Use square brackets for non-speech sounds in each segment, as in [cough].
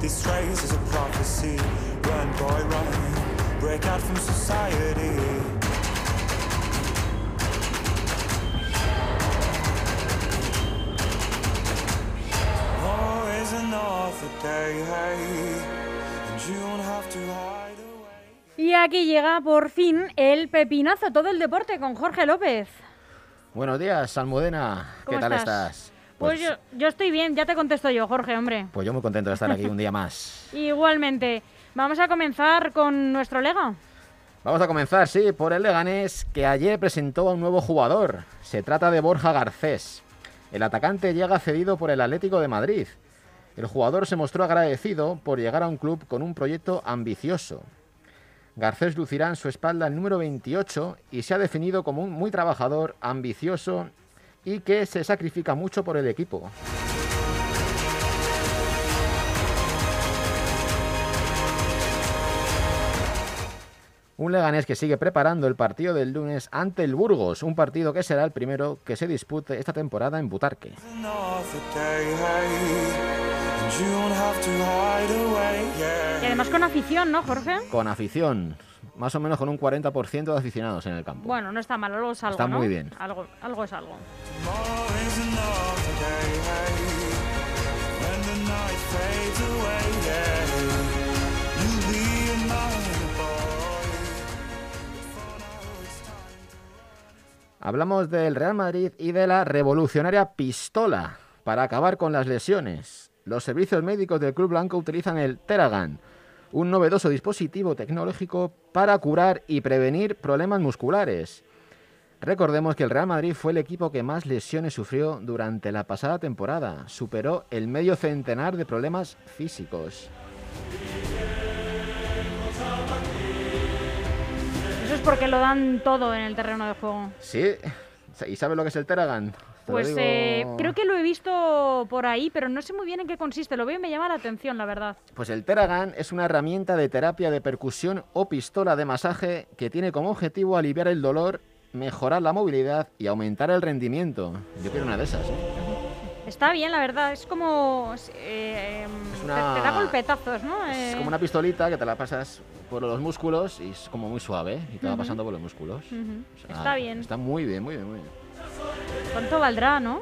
This race is a prophecy. Run, boy, run. Break out from society. War is another day, hey, and you don't have to hide away. Y aquí llega por fin el pepinazo, todo el deporte con Jorge López. Buenos días, Almudena. ¿Qué ¿Cómo tal estás? estás? Pues, yo, yo estoy bien, ya te contesto yo, Jorge, hombre. pues yo muy contento de estar aquí un día [laughs] más. Igualmente, vamos a comenzar con nuestro Lega. Vamos a comenzar, sí, por el Leganés, que ayer presentó a un nuevo jugador. Se trata de Borja Garcés. El atacante llega cedido por el Atlético de Madrid. El jugador se mostró agradecido por llegar a un club con un proyecto ambicioso. Garcés lucirá en su espalda el número 28 y se ha definido como un muy trabajador, ambicioso y que se sacrifica mucho por el equipo. Un Leganés que sigue preparando el partido del lunes ante el Burgos, un partido que será el primero que se dispute esta temporada en Butarque. Y además con afición, ¿no, Jorge? Con afición, más o menos con un 40% de aficionados en el campo. Bueno, no está mal, algo es algo, Está ¿no? muy bien. Algo, algo es algo. Hablamos del Real Madrid y de la revolucionaria pistola para acabar con las lesiones. Los servicios médicos del Club Blanco utilizan el Teragan, un novedoso dispositivo tecnológico para curar y prevenir problemas musculares. Recordemos que el Real Madrid fue el equipo que más lesiones sufrió durante la pasada temporada. Superó el medio centenar de problemas físicos. Eso es porque lo dan todo en el terreno de juego. ¿Sí? ¿Y sabes lo que es el Teragan? Te Pues digo- eh, creo que lo he visto por ahí, pero no sé muy bien en qué consiste. Lo veo y me llama la atención, la verdad. Pues el Teragan es una herramienta de terapia de percusión o pistola de masaje que tiene como objetivo aliviar el dolor, mejorar la movilidad y aumentar el rendimiento. Yo quiero una de esas. ¿eh? Está bien, la verdad. Es como... eh, Es te- una- te, da golpetazos, ¿no? Es Eh, como una pistolita que te la pasas por los músculos y es como muy suave y te va Ujú. pasando por los músculos. ujú. O sea, Está bien. Está muy bien, muy bien, muy bien. ¿Cuánto valdrá, no?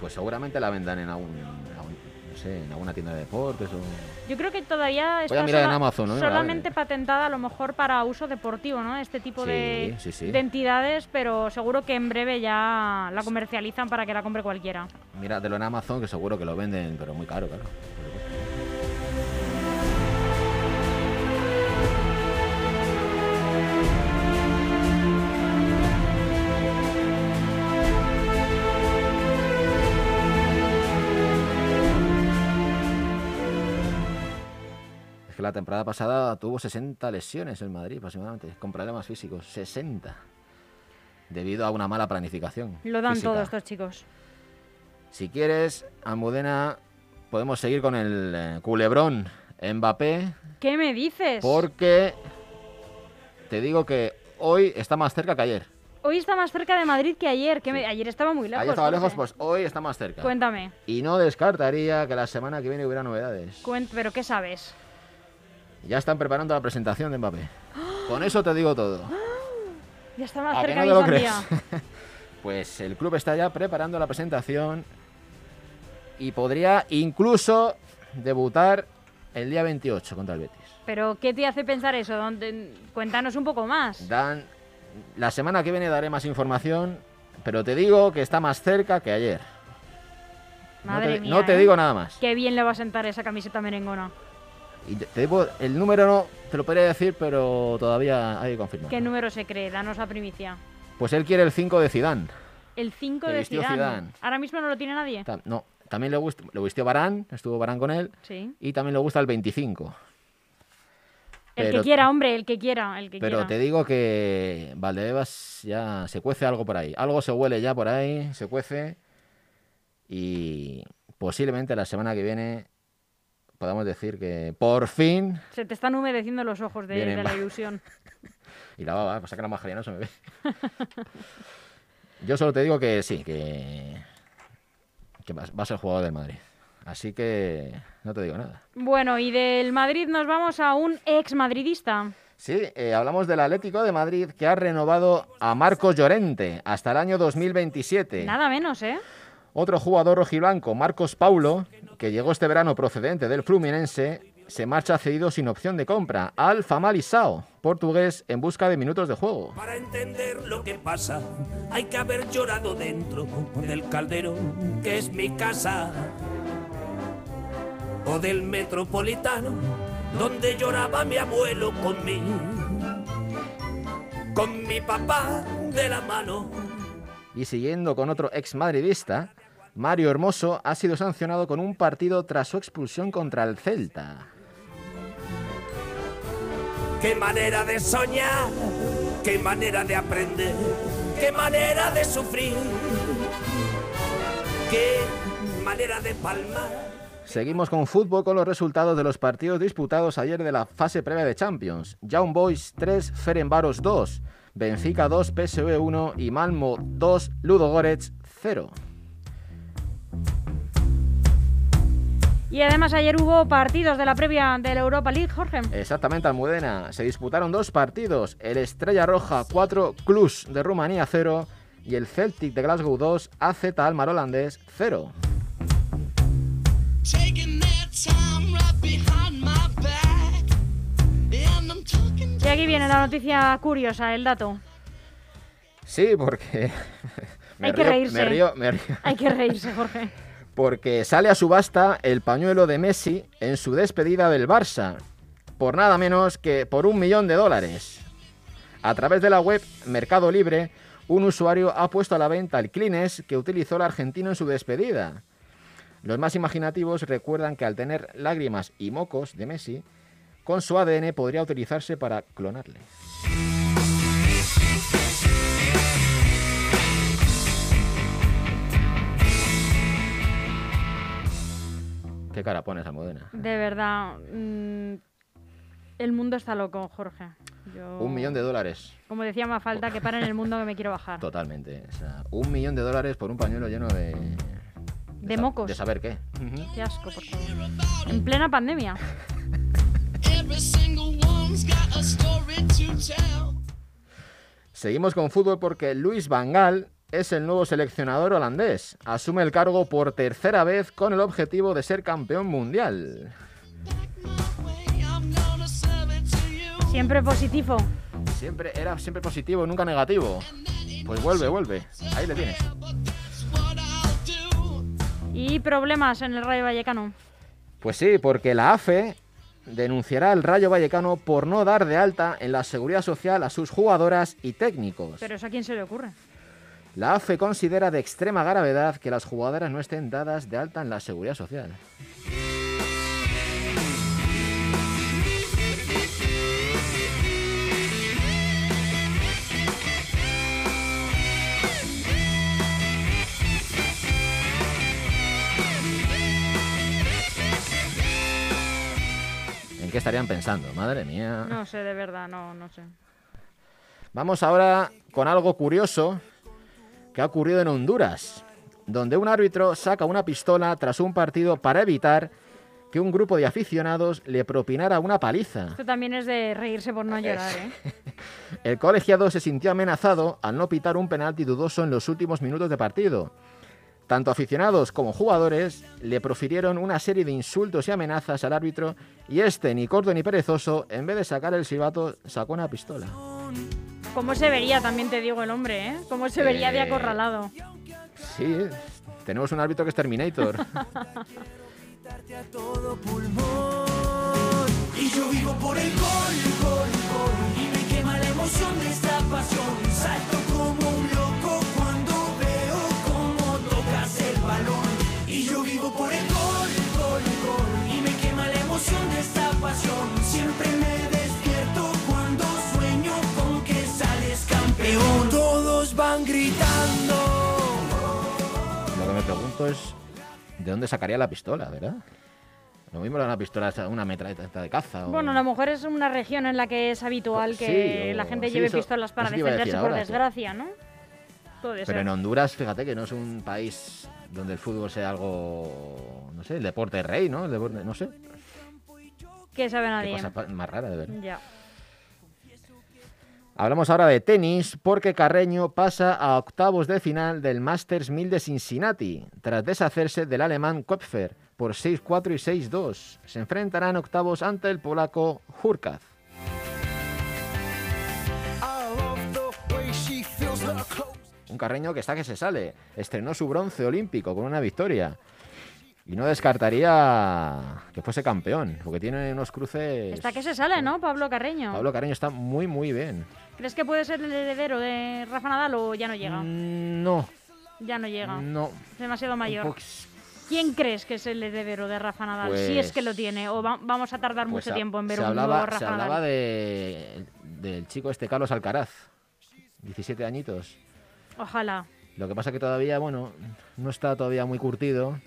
Pues seguramente la vendan en algún, algún- no sé, en alguna tienda de deportes o... Yo creo que todavía está mirar en sola- Amazon, ¿no? solamente patentada a lo mejor para uso deportivo, ¿no? Este tipo Sí, de, sí, sí. de entidades, pero seguro que en breve ya la comercializan para que la compre cualquiera. Míratelo en Amazon que seguro que lo venden, pero muy caro, claro. La temporada pasada tuvo 60 lesiones en Madrid aproximadamente, con problemas físicos. 60. Debido a una mala planificación. Lo dan todos estos chicos. Si quieres, Almudena, podemos seguir con el eh, culebrón Mbappé, ¿Qué me dices? porque te digo que hoy está más cerca que ayer. Hoy está más cerca de Madrid que ayer. Que me- Ayer estaba muy lejos. ayer estaba lejos, pues hoy está más cerca. Cuéntame. Y no descartaría que la semana que viene hubiera novedades. ¿Pero qué sabes? Ya están preparando la presentación de Mbappé. Con eso te digo todo. Ya está más ¿A que cerca no te lo crees? sandía. [laughs] Pues el club está ya preparando la presentación y podría incluso debutar el día 28 contra el Betis. ¿Pero qué te hace pensar eso? ¿Dónde- Cuéntanos un poco más. Dan, la semana que viene daré más información, pero te digo que está más cerca que ayer. Madre no te, mía, no te ¿eh? digo nada más. Qué bien le va a sentar esa camiseta merengona. Y te, digo, el número no te lo podría decir, pero todavía hay que confirmar. ¿Qué número se cree? Danos la primicia. Pues él quiere el 5 de Zidane. El 5 Que de Zidane. Zidane. Ahora mismo no lo tiene nadie. No, también le, gust- le vistió Barán, estuvo Barán con él, Sí. y también le gusta el 25. El Pero- que quiera, hombre, el que quiera, el que Pero quiera. te digo que Valdebebas ya se cuece algo por ahí. Algo se huele ya por ahí, se cuece. Y posiblemente la semana que viene podamos decir que por fin. Se te están humedeciendo los ojos de, la ilusión. [laughs] Y la baba, pasa que la mascarilla no se me ve. Yo solo te digo que sí, que. que va va a ser jugador del Madrid. Así que no te digo nada. Bueno, y del Madrid nos vamos a un ex madridista. Sí, eh, hablamos del Atlético de Madrid que ha renovado a Marcos Llorente hasta el año 2027. Nada menos, ¿eh? Otro jugador rojiblanco, Marcos Paulo, que llegó este verano procedente del Fluminense, se marcha cedido sin opción de compra al Famalisao, portugués en busca de minutos de juego. Para entender lo que pasa, hay que haber llorado dentro del caldero que es mi casa. O del metropolitano, donde lloraba mi abuelo conmigo. Con mi papá de la mano. Y siguiendo con otro ex madridista, Mario Hermoso ha sido sancionado con un partido tras su expulsión contra el Celta. Qué manera de soñar, qué manera de aprender, qué manera de sufrir, qué manera de palmar. Seguimos con fútbol con los resultados de los partidos disputados ayer de la fase previa de Champions. Young Boys 3, Ferenbaros 2, Benfica 2, PSV 1 y Malmo 2, Ludogorets 0. Y además ayer hubo partidos de la previa de la Europa League, Jorge. Exactamente, Almudena. Se disputaron dos partidos. El Estrella Roja 4, Cluj de Rumanía 0 y el Celtic de Glasgow 2, AZ Almar holandés 0. Taking that time right behind my back. And I'm talking Y aquí viene la noticia curiosa, el dato. Sí, porque... [laughs] me Hay que reírse. Me río, me río. Hay que reírse, Jorge. [laughs] Porque sale a subasta el pañuelo de Messi en su despedida del Barça. Por nada menos que por un millón de dólares. A través de la web Mercado Libre, un usuario ha puesto a la venta el Kleenex que utilizó el argentino en su despedida. Los más imaginativos recuerdan que al tener lágrimas y mocos de Messi, con su ADN podría utilizarse para clonarle. ¿Qué cara pones, Almudena? De verdad. mm, el mundo está loco, Jorge. Yo- Un millón de dólares. Como decía Mafalda, que para en el mundo que me quiero bajar. [laughs] Totalmente. O sea, un millón de dólares por un pañuelo lleno de... De mocos. De saber qué. Qué asco, por favor. En plena pandemia. [laughs] Seguimos con fútbol porque Luis Van Gaal es el nuevo seleccionador holandés. Asume el cargo por tercera vez con el objetivo de ser campeón mundial. Siempre positivo. Siempre era siempre positivo, nunca negativo. Pues vuelve, vuelve. Ahí le tienes. Y problemas en el Rayo Vallecano. Pues sí, porque la AFE denunciará al Rayo Vallecano por no dar de alta en la seguridad social a sus jugadoras y técnicos. Pero eso a quién se le ocurre. La AFE considera de extrema gravedad que las jugadoras no estén dadas de alta en la seguridad social. ¿En qué estarían pensando? Madre mía. No sé, de verdad, no, no sé. Vamos ahora con algo curioso que ha ocurrido en Honduras, donde un árbitro saca una pistola tras un partido para evitar que un grupo de aficionados le propinara una paliza. Esto también es de reírse por no llorar, ¿eh? [laughs] El colegiado se sintió amenazado al no pitar un penalti dudoso en los últimos minutos de partido. Tanto aficionados como jugadores le profirieron una serie de insultos y amenazas al árbitro y este, ni corto ni perezoso, en vez de sacar el silbato, sacó una pistola. ¿Cómo se vería, también te digo, el hombre, eh? ¿Cómo se vería de Eh, acorralado? Sí, tenemos un árbitro que es Terminator. darte a todo pulmón. Y yo vivo por el gol, gol, gol. Y me quema la emoción de esta pasión. Salto pregunto es de dónde sacaría la pistola, ¿verdad? Lo mismo era una pistola, una metralleta de caza. o- Bueno, a lo mejor es una región en la que es habitual que Sí, o- la gente sí, lleve eso- pistolas para defenderse por ahora, sí. desgracia, ¿no? Puede Pero ser. en Honduras, fíjate que no es un país donde el fútbol sea algo, no sé, el deporte rey, ¿no? El deporte, no sé, Que sabe qué nadie. cosa pa- más rara de ver. Ya. Hablamos ahora de tenis porque Carreño pasa a octavos de final del Masters 1000 de Cincinnati tras deshacerse del alemán Kopfer por 6-4 y 6-2. Se enfrentarán octavos ante el polaco clothes. Un Carreño que está que se sale. Estrenó su bronce olímpico con una victoria. Y no descartaría que fuese campeón, porque tiene unos cruces... Está que se sale, ¿no, Pablo Carreño? Pablo Carreño está muy, muy bien. ¿Crees que puede ser el heredero de Rafa Nadal o ya no llega? Mm, No, Ya no llega. no. Es demasiado mayor. Poquis- ¿Quién crees que es el heredero de Rafa Nadal? si es que lo Pues- tiene. O va- vamos a tardar Pues mucho se- tiempo en ver se un hablaba, nuevo Se Rafa hablaba Nadal. de, del chico este Carlos Alcaraz, 17 añitos. Ojalá. Lo que pasa que todavía, bueno, no está todavía muy curtido,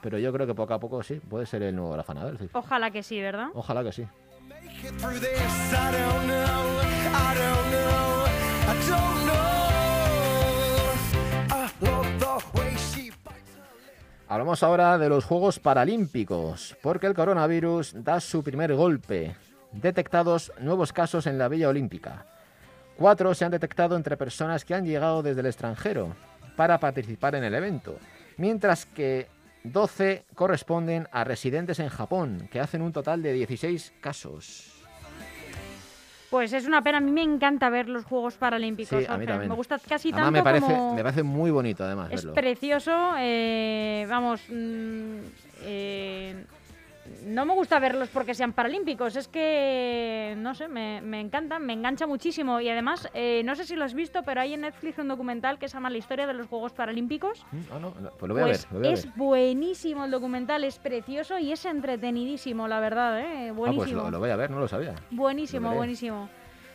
pero yo creo que poco a poco sí, puede ser el nuevo Rafa Nadal. sí. Ojalá que sí, ¿verdad? Ojalá que sí. Hablamos ahora de los Juegos Paralímpicos, porque el coronavirus da su primer golpe. Detectados nuevos casos en la Villa Olímpica. Cuatro se han detectado entre personas que han llegado desde el extranjero para participar en el evento, mientras que 12 corresponden a residentes en Japón, que hacen un total de 16 casos. Pues es una pena. A mí me encanta ver los Juegos Paralímpicos. Sí, a mí Jorge. también. Me gusta casi Además, tanto me parece, como... me parece muy bonito, además, Es verlo. precioso, eh, vamos, mm, eh, no me gusta verlos porque sean paralímpicos, es que, no sé, me, me encantan, me engancha muchísimo y además, eh, no sé si lo has visto, pero hay en Netflix un documental que se llama La historia de los Juegos Paralímpicos. Mm, ah, no, no, pues lo voy a Pues ver, lo voy a es ver. buenísimo el documental, es precioso y es entretenidísimo, la verdad, ¿eh? Ah, buenísimo. pues lo, lo voy a ver, no lo sabía. Buenísimo, Lo buenísimo.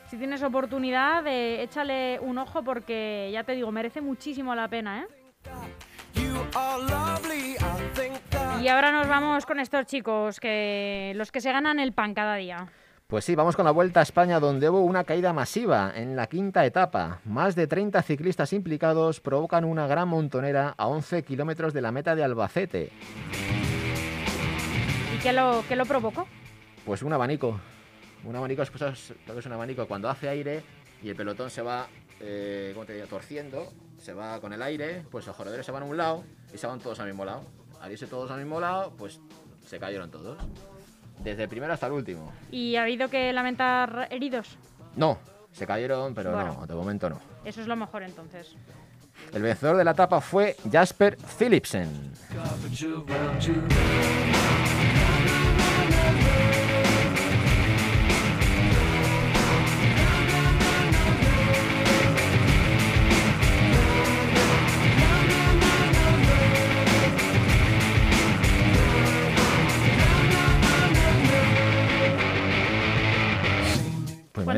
Si tienes oportunidad, eh, échale un ojo porque, ya te digo, merece muchísimo la pena, ¿eh? You are lovely. I. Y ahora nos vamos con estos chicos, que los que se ganan el pan cada día. Pues sí, vamos con la Vuelta a España donde hubo una caída masiva en la quinta etapa. Más de 30 ciclistas implicados provocan una gran montonera a 11 kilómetros de la meta de Albacete. ¿Y qué lo, qué lo provocó? Pues un abanico. Un abanico, pues, ¿sabes lo que es un abanico? Cuando hace aire y el pelotón se va, eh, ¿cómo te digo? Torciendo, se va con el aire, pues los corredores se van a un lado y se van todos al mismo lado. Al irse todos al mismo lado, pues se cayeron todos. Desde el primero hasta el último. ¿Y ha habido que lamentar heridos? No, se cayeron, pero Bueno. no, de momento no. Eso es lo mejor entonces. El vencedor de la etapa fue Jasper Philipsen.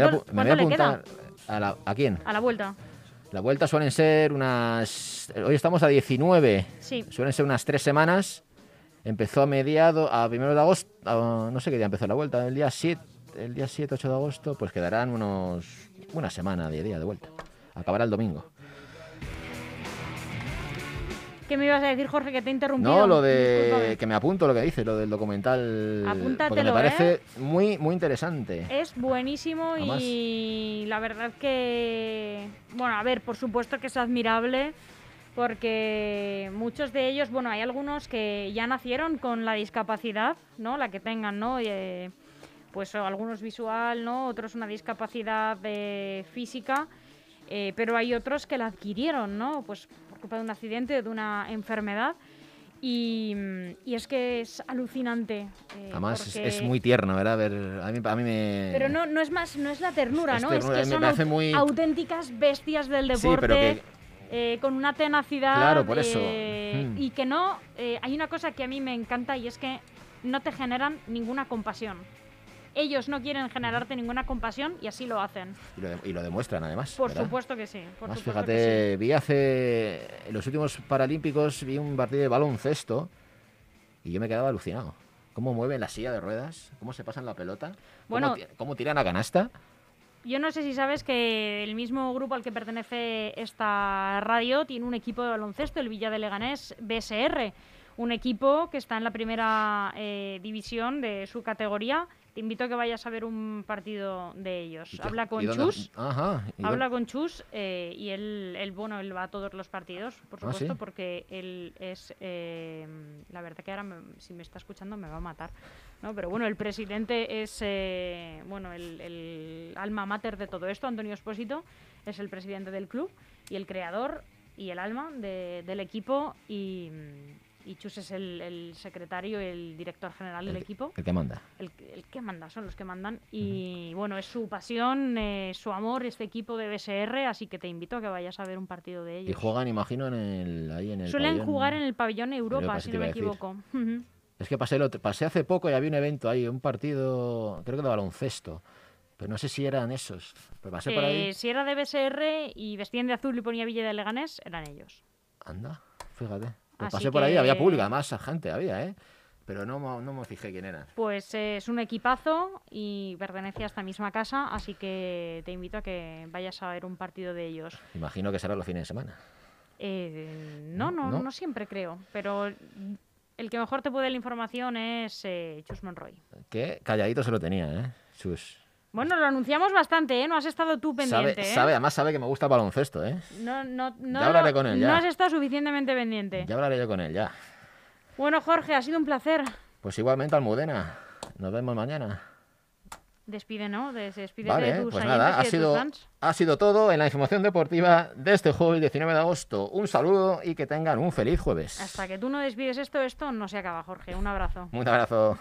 Voy a, ¿Cuánto- apu- me voy a apuntar a, la- ¿a quién? A la vuelta. La vuelta suelen ser unas... Hoy estamos a 19. Sí. Suelen ser unas tres semanas. Empezó a mediado, a primero de agosto, a- no sé qué día empezó la vuelta, el día 7, el día 7, 8 de agosto, pues quedarán unos una semana, 10 días de vuelta. Acabará el domingo. ¿Qué me ibas a decir, Jorge, que te he interrumpido? No, lo de Discúlpame. que me apunto lo que dice, lo del documental, porque me Apúntatelo, parece ¿eh? muy muy interesante. Es buenísimo Además- y la verdad que, bueno, a ver, por supuesto que es admirable porque muchos de ellos, bueno, hay algunos que ya nacieron con la discapacidad, ¿no? La que tengan, ¿no? Eh, pues algunos visual, ¿no? Otros una discapacidad eh, física, eh, pero hay otros que la adquirieron, ¿no? Pues culpa de un accidente, de una enfermedad. Y, y es que es alucinante. eh, Además es, porque- es muy tierno, ¿verdad? Ver, a mí, a mí me... pero no, no es más, no es la ternura, Es ¿no? ternura, es que son muy- auténticas bestias del Sí, deporte. pero que- eh, con una tenacidad Claro, por eso. eh, Mm. y que no eh, hay una cosa que a mí me encanta y es que no te generan ninguna compasión ellos no quieren generarte ninguna compasión y así lo hacen. Y lo, de- y lo demuestran además. Por ¿verdad? supuesto que sí. Por Además, supuesto que fíjate, vi hace. En los últimos Paralímpicos vi un partido de baloncesto y yo me quedaba alucinado. Cómo mueven la silla de ruedas, cómo se pasan la pelota, cómo Bueno. ti- cómo tiran a canasta. sí. Yo no sé si sabes que el mismo grupo al que pertenece esta radio tiene un equipo de baloncesto, el Villa de Leganés BSR, un equipo que está en la primera eh, división de su categoría. Te invito a que vayas a ver un partido de ellos. ¿Y qué- Habla con Chus. Ajá. ¿y Habla con Chus eh, y él, él, bueno, él va a todos los partidos, por Ah, supuesto, ¿sí? porque él es, eh, la verdad que ahora me- si me está escuchando me va a matar, ¿no? Pero bueno, el presidente es, eh, bueno, el, el alma mater de todo esto, Antonio Espósito, es el presidente del club y el creador y el alma de- del equipo y, y Chus es el, el secretario y el director general del el, equipo el que manda. el, que- el que manda, son los que mandan. Y bueno, es su pasión, eh, su amor, este equipo de BSR, así que te invito a que vayas a ver un partido de ellos. Y juegan, imagino, en el, ahí en el Suelen pabellón. jugar en el pabellón Europa, Europa, si no me equivoco. Ujú. Es que pasé, pasé hace poco y había un evento ahí, un partido, creo que de baloncesto. Pero no sé si eran esos. Pero pasé por ahí. Eh, si era de BSR y vestían de azul y ponía Villa de Leganés, eran ellos. Anda, fíjate. Pues pasé por ahí, había que- público, además gente había, ¿eh? Pero no, no me fijé quién era. Pues eh, es un equipazo y pertenece a esta misma casa, así que te invito a que vayas a ver un partido de ellos. Imagino que será los fines de semana. Eh, no, no, ¿No? no, siempre creo, pero el que mejor te puede la información es eh, Chus Monroy. Que calladito se lo tenía, ¿eh? Sus... Bueno, lo anunciamos bastante, ¿eh? No has estado tú pendiente, Sabe, ¿eh? sabe, además sabe que me gusta el baloncesto, ¿eh? No, no, no, Ya hablaré con él, no ya. has estado suficientemente pendiente. Ya hablaré yo con él, ya. Bueno, Jorge, ha sido un placer. Pues igualmente, Almudena. Nos vemos mañana. Despide, ¿no? Des- Despídete Vale, de tus pues nada, ha de tus sido, fans. ha sido todo en la información deportiva de este jueves 19 de agosto. Un saludo y que tengan un feliz jueves. Hasta que tú no despides esto, esto no se acaba, Jorge. Un abrazo. Un abrazo.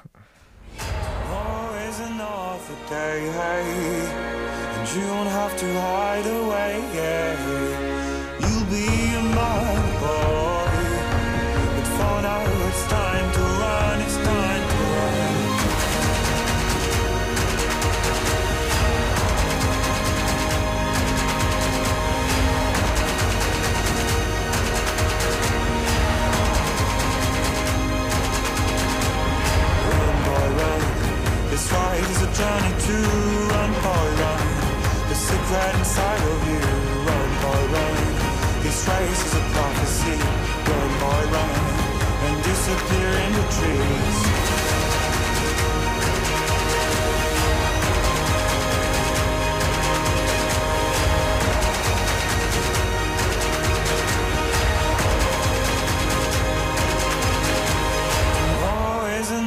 This ride is a journey to run, boy, run. The secret inside of you. Run, boy, run. This race is a prophecy. Run, boy, run. And disappear in the trees.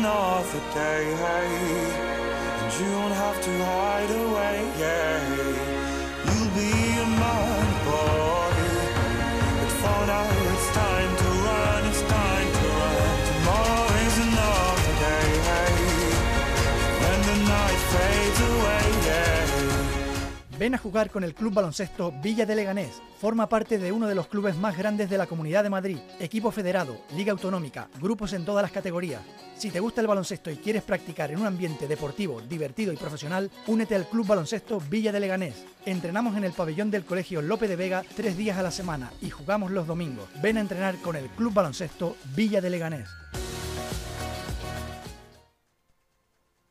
Another day, and you won't have to hide away. You'll be a man, boy, but for now Ven a jugar con el Club Baloncesto Villa de Leganés. Forma parte de uno de los clubes más grandes de la Comunidad de Madrid. Equipo federado, liga autonómica, grupos en todas las categorías. Si te gusta el baloncesto y quieres practicar en un ambiente deportivo, divertido y profesional, únete al Club Baloncesto Villa de Leganés. Entrenamos en el pabellón del Colegio Lope de Vega tres días a la semana y jugamos los domingos. Ven a entrenar con el Club Baloncesto Villa de Leganés.